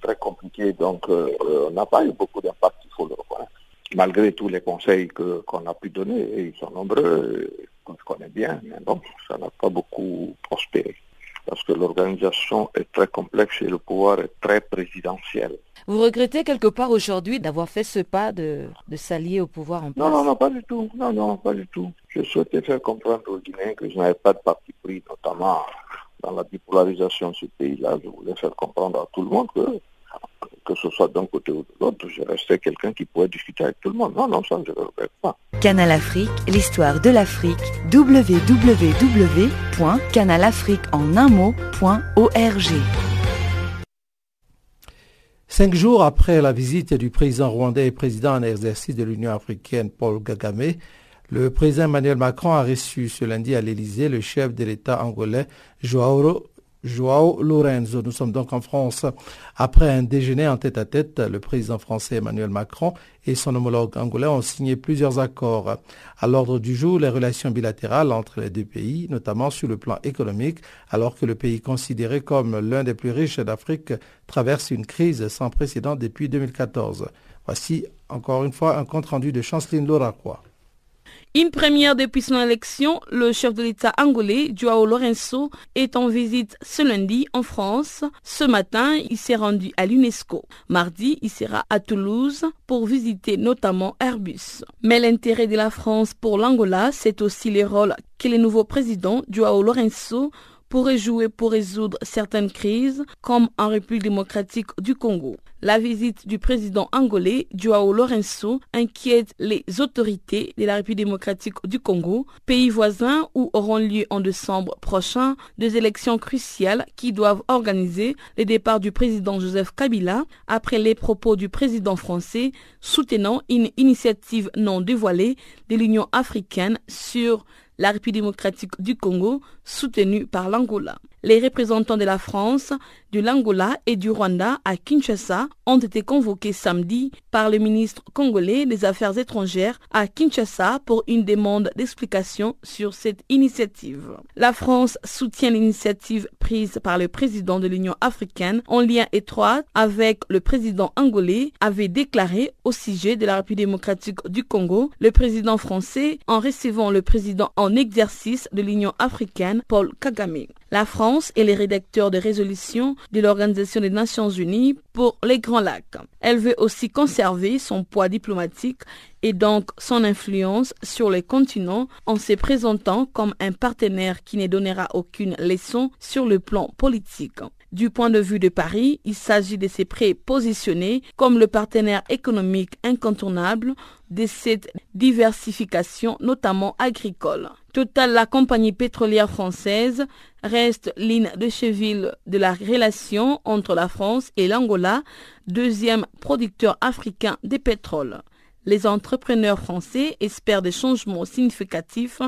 très compliquée, donc euh, on n'a pas eu beaucoup d'impact, il le reconnaître. Malgré tous les conseils qu'on a pu donner, et ils sont nombreux, qu'on connaît bien, mais bon, ça n'a pas beaucoup prospéré parce que l'organisation est très complexe et le pouvoir est très présidentiel.
Vous regrettez quelque part aujourd'hui d'avoir fait ce pas de, de s'allier au pouvoir en place
Non, non, non, pas du tout. Non, non, pas du tout. Je souhaitais faire comprendre aux Guinéens que je n'avais pas de parti pris, notamment dans la bipolarisation de ce pays-là. Je voulais faire comprendre à tout le monde que que ce soit d'un côté ou de l'autre, je restais quelqu'un qui pouvait discuter avec tout le monde. Non, non, ça, je ne le regrette pas.
Canal Afrique, l'histoire de l'Afrique, www.canalafrique.org.
Cinq jours après la visite du président rwandais et président en exercice de l'Union africaine Paul Kagame, le président Emmanuel Macron a reçu ce lundi à l'Élysée le chef de l'État angolais Joao Joao Lorenzo. Nous sommes donc en France. Après un déjeuner en tête à tête, le président français Emmanuel Macron et son homologue angolais ont signé plusieurs accords. À l'ordre du jour, les relations bilatérales entre les deux pays, notamment sur le plan économique, alors que le pays considéré comme l'un des plus riches d'Afrique traverse une crise sans précédent depuis 2014. Voici encore une fois un compte rendu de Chanceline Loracroix.
Une première depuis son élection, le chef de l'État angolais, Joao Lorenzo, est en visite ce lundi en France. Ce matin, il s'est rendu à l'UNESCO. Mardi, il sera à Toulouse pour visiter notamment Airbus. Mais l'intérêt de la France pour l'Angola, c'est aussi les rôles que le nouveau président, Joao Lorenzo, pourrait jouer pour résoudre certaines crises, comme en République démocratique du Congo. La visite du président angolais Joao Lorenzo inquiète les autorités de la République démocratique du Congo, pays voisin où auront lieu en décembre prochain des élections cruciales qui doivent organiser le départ du président Joseph Kabila après les propos du président français soutenant une initiative non dévoilée de l'Union africaine sur la République démocratique du Congo, soutenue par l'Angola. Les représentants de la France, de l'Angola et du Rwanda à Kinshasa ont été convoqués samedi par le ministre congolais des Affaires étrangères à Kinshasa pour une demande d'explication sur cette initiative. La France soutient l'initiative prise par le président de l'Union africaine en lien étroit avec le président angolais, avait déclaré au sujet de la République démocratique du Congo, le président français en recevant le président en exercice de l'Union africaine, Paul Kagame. La France est les rédacteurs de résolution de l'Organisation des Nations Unies pour les Grands Lacs. Elle veut aussi conserver son poids diplomatique et donc son influence sur les continents en se présentant comme un partenaire qui ne donnera aucune leçon sur le plan politique. Du point de vue de Paris, il s'agit de se prépositionner comme le partenaire économique incontournable de cette diversification, notamment agricole. Total, la compagnie pétrolière française, reste ligne de cheville de la relation entre la France et l'Angola, deuxième producteur africain de pétrole. Les entrepreneurs français espèrent des changements significatifs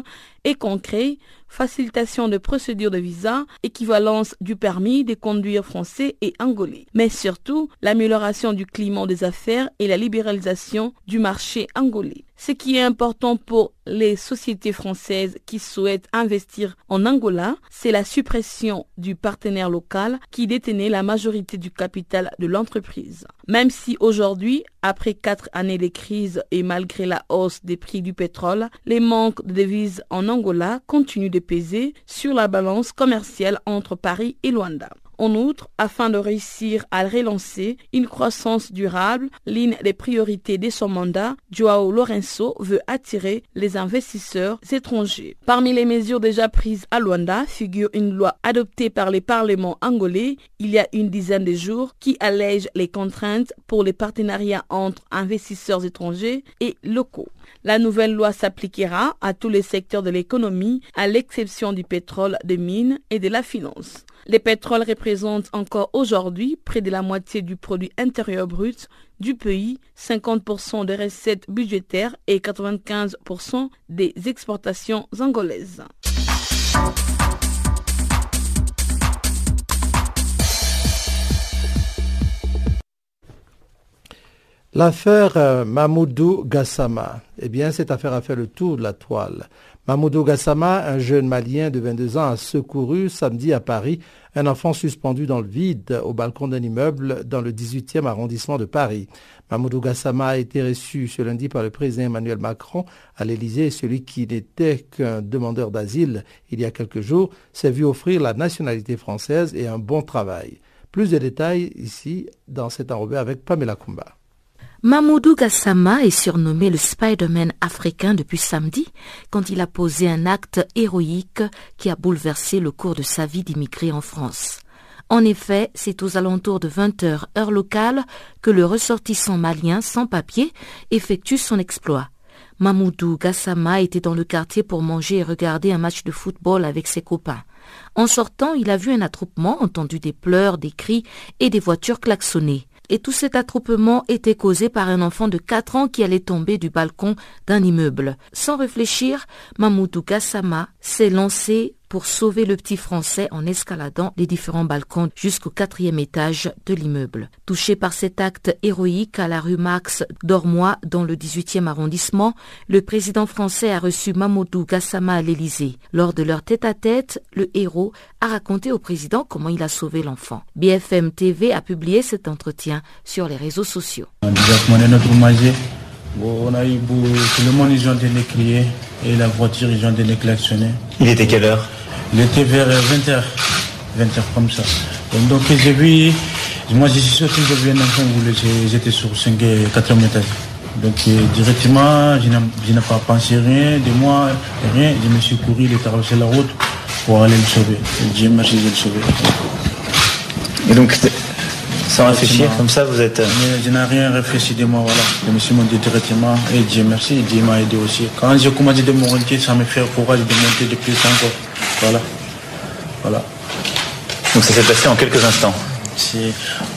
et concrets, facilitation de procédures de visa, équivalence du permis de conduire français et angolais, mais surtout l'amélioration du climat des affaires et la libéralisation du marché angolais. Ce qui est important pour les sociétés françaises qui souhaitent investir en Angola, c'est la suppression du partenaire local qui détenait la majorité du capital de l'entreprise. Même si aujourd'hui, après quatre années de crise et malgré la hausse des prix du pétrole, les manques de devises en Angola continuent de peser sur la balance commerciale entre Paris et Luanda. En outre, afin de réussir à relancer une croissance durable, l'une des priorités de son mandat, Joao Lorenzo veut attirer les investisseurs étrangers. Parmi les mesures déjà prises à Luanda figure une loi adoptée par les parlements angolais il y a une dizaine de jours qui allège les contraintes pour les partenariats entre investisseurs étrangers et locaux. La nouvelle loi s'appliquera à tous les secteurs de l'économie, à l'exception du pétrole, des mines et de la finance. Les pétroles représentent encore aujourd'hui près de la moitié du produit intérieur brut du pays, 50% des recettes budgétaires et 95% des exportations angolaises.
L'affaire euh, Mamoudou Gassama, eh bien, cette affaire a fait le tour de la toile. Mamoudou Gassama, un jeune malien de 22 ans, a secouru samedi à Paris un enfant suspendu dans le vide au balcon d'un immeuble dans le 18e arrondissement de Paris. Mamoudou Gassama a été reçu ce lundi par le président Emmanuel Macron à l'Élysée. Celui qui n'était qu'un demandeur d'asile il y a quelques jours s'est vu offrir la nationalité française et un bon travail. Plus de détails ici dans cet enrobé avec Pamela Kumba.
Mamoudou Gassama est surnommé le Spider-Man africain depuis samedi quand il a posé un acte héroïque qui a bouleversé le cours de sa vie d'immigré en France. En effet, c'est aux alentours de 20 heures heure locale que le ressortissant malien sans papier effectue son exploit. Mamoudou Gassama était dans le quartier pour manger et regarder un match de football avec ses copains. En sortant, il a vu un attroupement, entendu des pleurs, des cris et des voitures klaxonnées et tout cet attroupement était causé par un enfant de 4 ans qui allait tomber du balcon d'un immeuble. Sans réfléchir, Mamoudou Gassama s'est lancé pour sauver le petit Français en escaladant les différents balcons jusqu'au quatrième étage de l'immeuble. Touché par cet acte héroïque à la rue Max d'Ormois dans le 18e arrondissement, le président français a reçu Mamoudou Gassama à l'Élysée. Lors de leur tête-à-tête, le héros a raconté au président comment il a sauvé l'enfant. BFM TV a publié cet entretien sur les réseaux sociaux.
on a eu tout le monde, ils ont crier et la voiture, ils ont klaxonner.
Il était quelle heure?
Il était vers 20h, 20h comme ça. Donc j'ai vu, moi je suis sorti, j'ai vu un enfant où j'étais sur 5 et 4 étage. Donc directement, je n'ai pas pensé rien de moi, rien. Je me suis couru, il est traversé la route pour aller le sauver. Dieu merci de le sauver.
Et donc, sans réfléchir, comme ça, vous êtes... Euh,
je n'ai rien réfléchi de moi, voilà. Je me suis monté directement et Dieu merci, Dieu m'a aidé aussi. Quand j'ai commencé de monter, ça me fait courage de monter de plus encore. Voilà. Voilà.
Donc ça s'est passé en quelques instants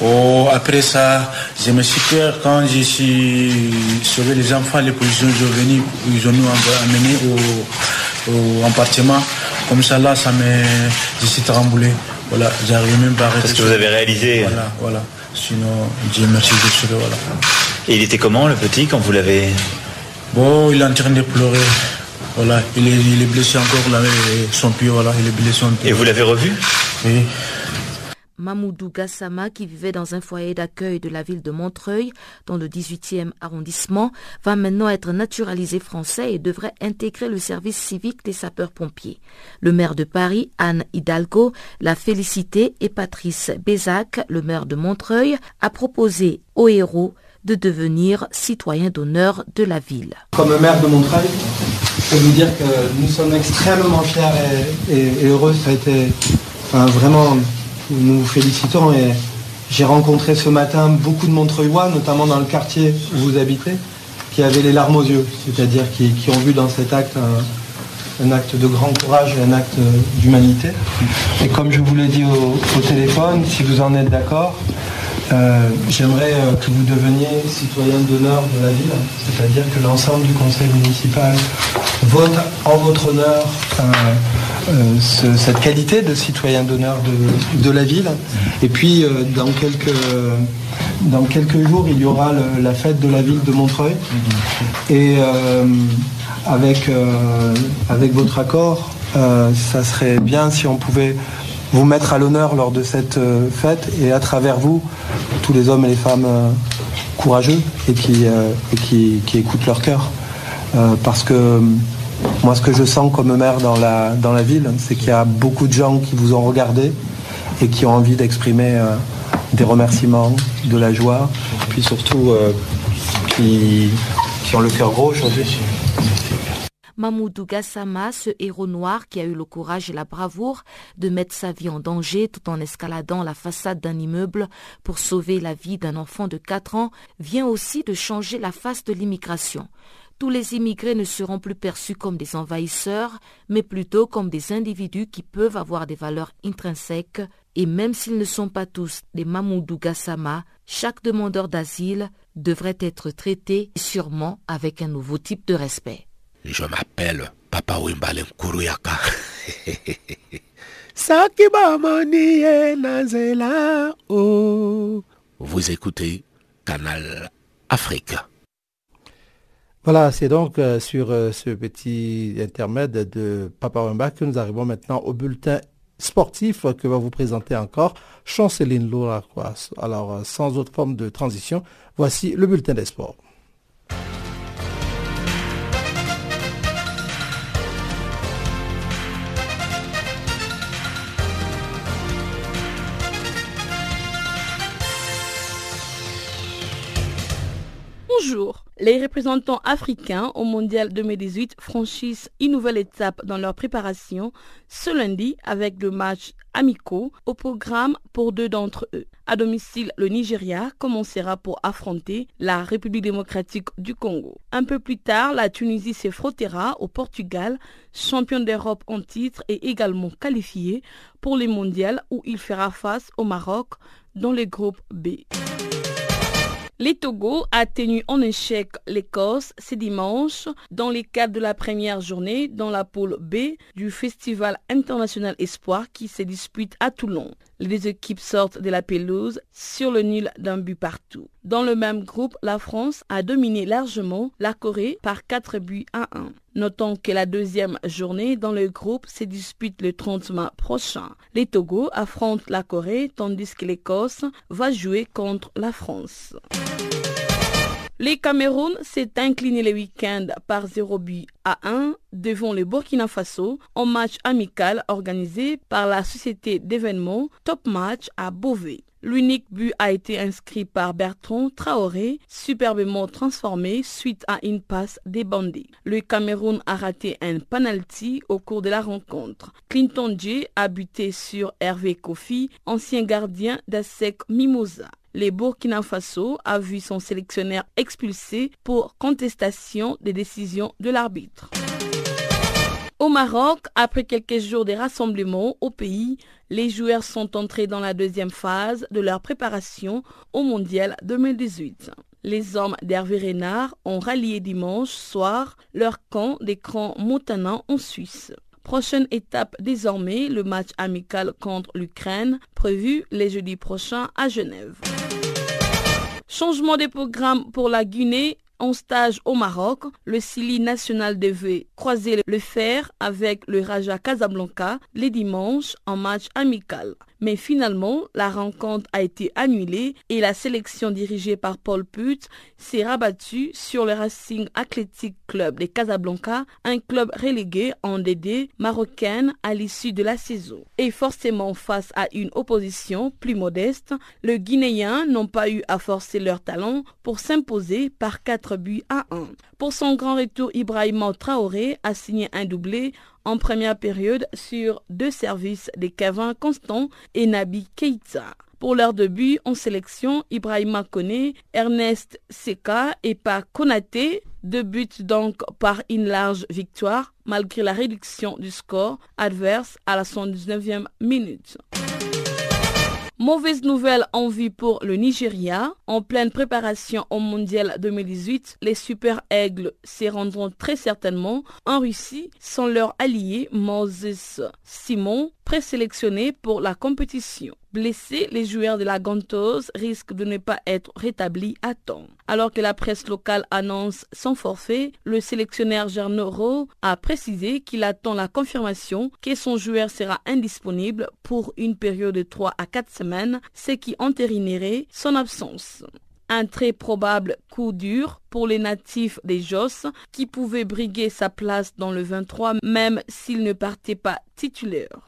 oh, après ça, je me suis peur quand j'ai suis sauvé les enfants, les policiers sont venus, ils ont nous amenés au, au appartement. Comme ça là, ça me, je suis tremblé. Voilà, j'arrive même pas à
Parce que vous avez réalisé.
Voilà, voilà. Sinon, Dieu merci de sauver, voilà.
Et il était comment le petit quand vous l'avez?
Bon, il est en train de pleurer. Voilà, il est, blessé encore là, son pied, voilà, il est blessé
Et vous l'avez revu?
Oui.
Mamoudou Gassama, qui vivait dans un foyer d'accueil de la ville de Montreuil, dans le 18e arrondissement, va maintenant être naturalisé français et devrait intégrer le service civique des sapeurs-pompiers. Le maire de Paris, Anne Hidalgo, l'a félicité et Patrice Bézac, le maire de Montreuil, a proposé au héros de devenir citoyen d'honneur de la ville.
Comme maire de Montreuil, je peux vous dire que nous sommes extrêmement fiers et, heureux. Ça a été vraiment, nous vous félicitons et j'ai rencontré ce matin beaucoup de Montreuillois, notamment dans le quartier où vous habitez, qui avaient les larmes aux yeux, c'est-à-dire qui, ont vu dans cet acte un, acte de grand courage et un acte d'humanité. Et comme je vous l'ai dit au téléphone, si vous en êtes d'accord, euh, j'aimerais euh, que vous deveniez citoyen d'honneur de la ville, c'est-à-dire que l'ensemble du conseil municipal vote en votre honneur euh, cette qualité de citoyen d'honneur de, la ville. Et puis dans, quelques, jours, il y aura la fête de la ville de Montreuil. Et avec, avec votre accord, ça serait bien si on pouvait vous mettre à l'honneur lors de cette euh, fête et à travers vous, tous les hommes et les femmes euh, courageux et qui, euh, qui, écoutent leur cœur. parce que moi, ce que je sens comme maire dans la, dans la ville, c'est qu'il y a beaucoup de gens qui vous ont regardé et qui ont envie d'exprimer des remerciements, de la joie, puis surtout qui, qui ont le cœur gros aujourd'hui.
Mamoudou Gassama, ce héros noir qui a eu le courage et la bravoure de mettre sa vie en danger tout en escaladant la façade d'un immeuble pour sauver la vie d'un enfant de 4 ans, vient aussi de changer la face de l'immigration. Tous les immigrés ne seront plus perçus comme des envahisseurs, mais plutôt comme des individus qui peuvent avoir des valeurs intrinsèques, et même s'ils ne sont pas tous des Mamoudou Gassama, chaque demandeur d'asile devrait être traité sûrement avec un nouveau type de respect.
Je m'appelle Papa Wimbale Nkuruyaka. *laughs* Oh. Vous écoutez Canal Afrique.
Voilà, c'est donc euh, sur euh, ce petit intermède de Papa Wimba que nous arrivons maintenant au bulletin sportif que va vous présenter encore Chanceline Loura. Alors, euh, sans autre forme de transition, voici le bulletin des sports.
Bonjour. Les représentants africains au Mondial 2018 franchissent une nouvelle étape dans leur préparation ce lundi avec le match amicaux au programme pour deux d'entre eux. À domicile, le Nigeria commencera pour affronter la République démocratique du Congo. Un peu plus tard, la Tunisie se frottera au Portugal, champion d'Europe en titre et également qualifié pour les mondiales où il fera face au Maroc dans le groupe B. Les Togo a tenu en échec l'Écosse ce dimanche dans les cadre de la première journée dans la poule B du Festival international Espoir qui se dispute à Toulon. Les deux équipes sortent de la pelouse sur le nul d'un but partout. Dans le même groupe, la France a dominé largement la Corée par 4 buts à 1. Notons que la deuxième journée dans le groupe se dispute le 30 mai prochain. Les Togo affrontent la Corée tandis que l'Écosse va jouer contre la France. Les Cameroun s'est incliné le week-end par 0 but à 1 devant le Burkina Faso en match amical organisé par la société d'événements Top Match à Beauvais. L'unique but a été inscrit par Bertrand Traoré, superbement transformé suite à une passe des bandits. Le Cameroun a raté un penalty au cours de la rencontre. Clinton J a buté sur Hervé Kofi, ancien gardien d'ASEC Mimosa le Burkina Faso a vu son sélectionneur expulsé pour contestation des décisions de l'arbitre. Au Maroc, après quelques jours de rassemblements au pays, les joueurs sont entrés dans la deuxième phase de leur préparation au Mondial 2018. Les hommes d'Hervé Renard ont rallié dimanche soir leur camp d'écran montanant en Suisse. Prochaine étape désormais, le match amical contre l'Ukraine, prévu les jeudis prochains à Genève. Changement de programme pour la Guinée en stage au Maroc, le Sili national devait croiser le fer avec le Raja Casablanca les dimanches en match amical. Mais finalement, la rencontre a été annulée et la sélection dirigée par Paul Put s'est rabattue sur le Racing Athletic Club de Casablanca, un club relégué en DD marocaine à l'issue de la saison. Et forcément face à une opposition plus modeste, les Guinéens n'ont pas eu à forcer leur talent pour s'imposer par 4 buts à 1. Pour son grand retour, Ibrahima Traoré a signé un doublé en première période sur deux services de Kevin Constant et Nabi Keita. Pour leur début en sélection, Ibrahima Kone, Ernest Seka et pas Konaté, buts donc par une large victoire malgré la réduction du score adverse à la 119e minute. Mauvaise nouvelle en vue pour le Nigeria. En pleine préparation au Mondial 2018, les Super Aigles s'y rendront très certainement en Russie sans leur allié Moses Simon, présélectionné pour la compétition. Blessés, les joueurs de la Gantos risquent de ne pas être rétablis à temps. Alors que la presse locale annonce son forfait, le sélectionneur Gernoro a précisé qu'il attend la confirmation que son joueur sera indisponible pour une période de 3 à 4 semaines, ce qui entérinerait son absence un très probable coup dur pour les natifs des Jos qui pouvaient briguer sa place dans le 23 même s'il ne partait pas titulaire.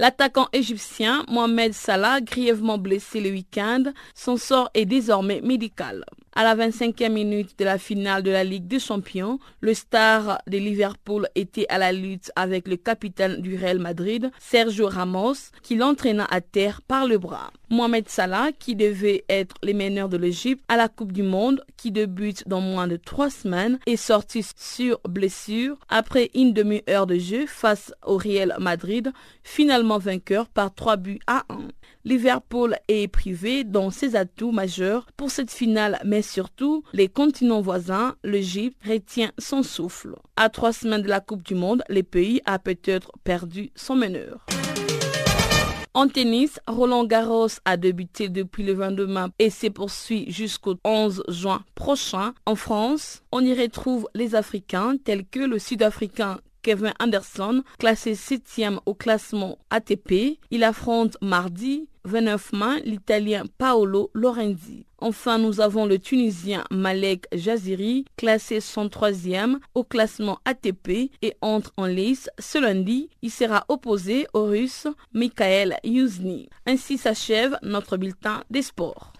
L'attaquant égyptien Mohamed Salah, grièvement blessé le week-end, son sort est désormais médical. À la 25e minute de la finale de la Ligue des Champions, le star de Liverpool était à la lutte avec le capitaine du Real Madrid, Sergio Ramos, qui l'entraîna à terre par le bras. Mohamed Salah, qui devait être le meneur de l'Égypte à la Coupe du Monde, qui débute dans moins de trois semaines, est sorti sur blessure après une demi-heure de jeu face au Real Madrid, finalement vainqueur par trois buts à 1. Liverpool est privé dans ses atouts majeurs pour cette finale, mais surtout, les continents voisins, l'Égypte retient son souffle. À trois semaines de la Coupe du Monde, le pays a peut-être perdu son meneur. En tennis, Roland Garros a débuté depuis le 22 mai et se poursuit jusqu'au 11 juin prochain. En France, on y retrouve les Africains tels que le Sud-Africain Kevin Anderson, classé 7e au classement ATP. Il affronte mardi 29 mai l'Italien Paolo Lorenzi. Enfin, nous avons le Tunisien Malek Jaziri, classé 103e au classement ATP et entre en lice ce lundi. Il sera opposé au Russe Mikhail Yuzny. Ainsi s'achève notre bulletin des sports.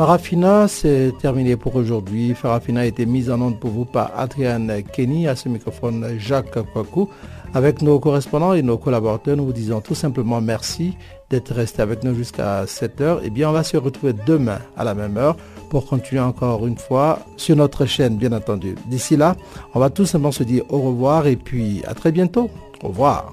Farafina, c'est terminé pour aujourd'hui. Farafina a été mise en onde pour vous par Adrienne Kenny, à ce microphone Jacques Kwaku. Avec nos correspondants et nos collaborateurs, nous vous disons tout simplement merci d'être resté avec nous jusqu'à 7 heures. Et eh bien, on va se retrouver demain à la même heure pour continuer encore une fois sur notre chaîne, bien entendu. D'ici là, on va tout simplement se dire au revoir et puis à très bientôt. Au revoir.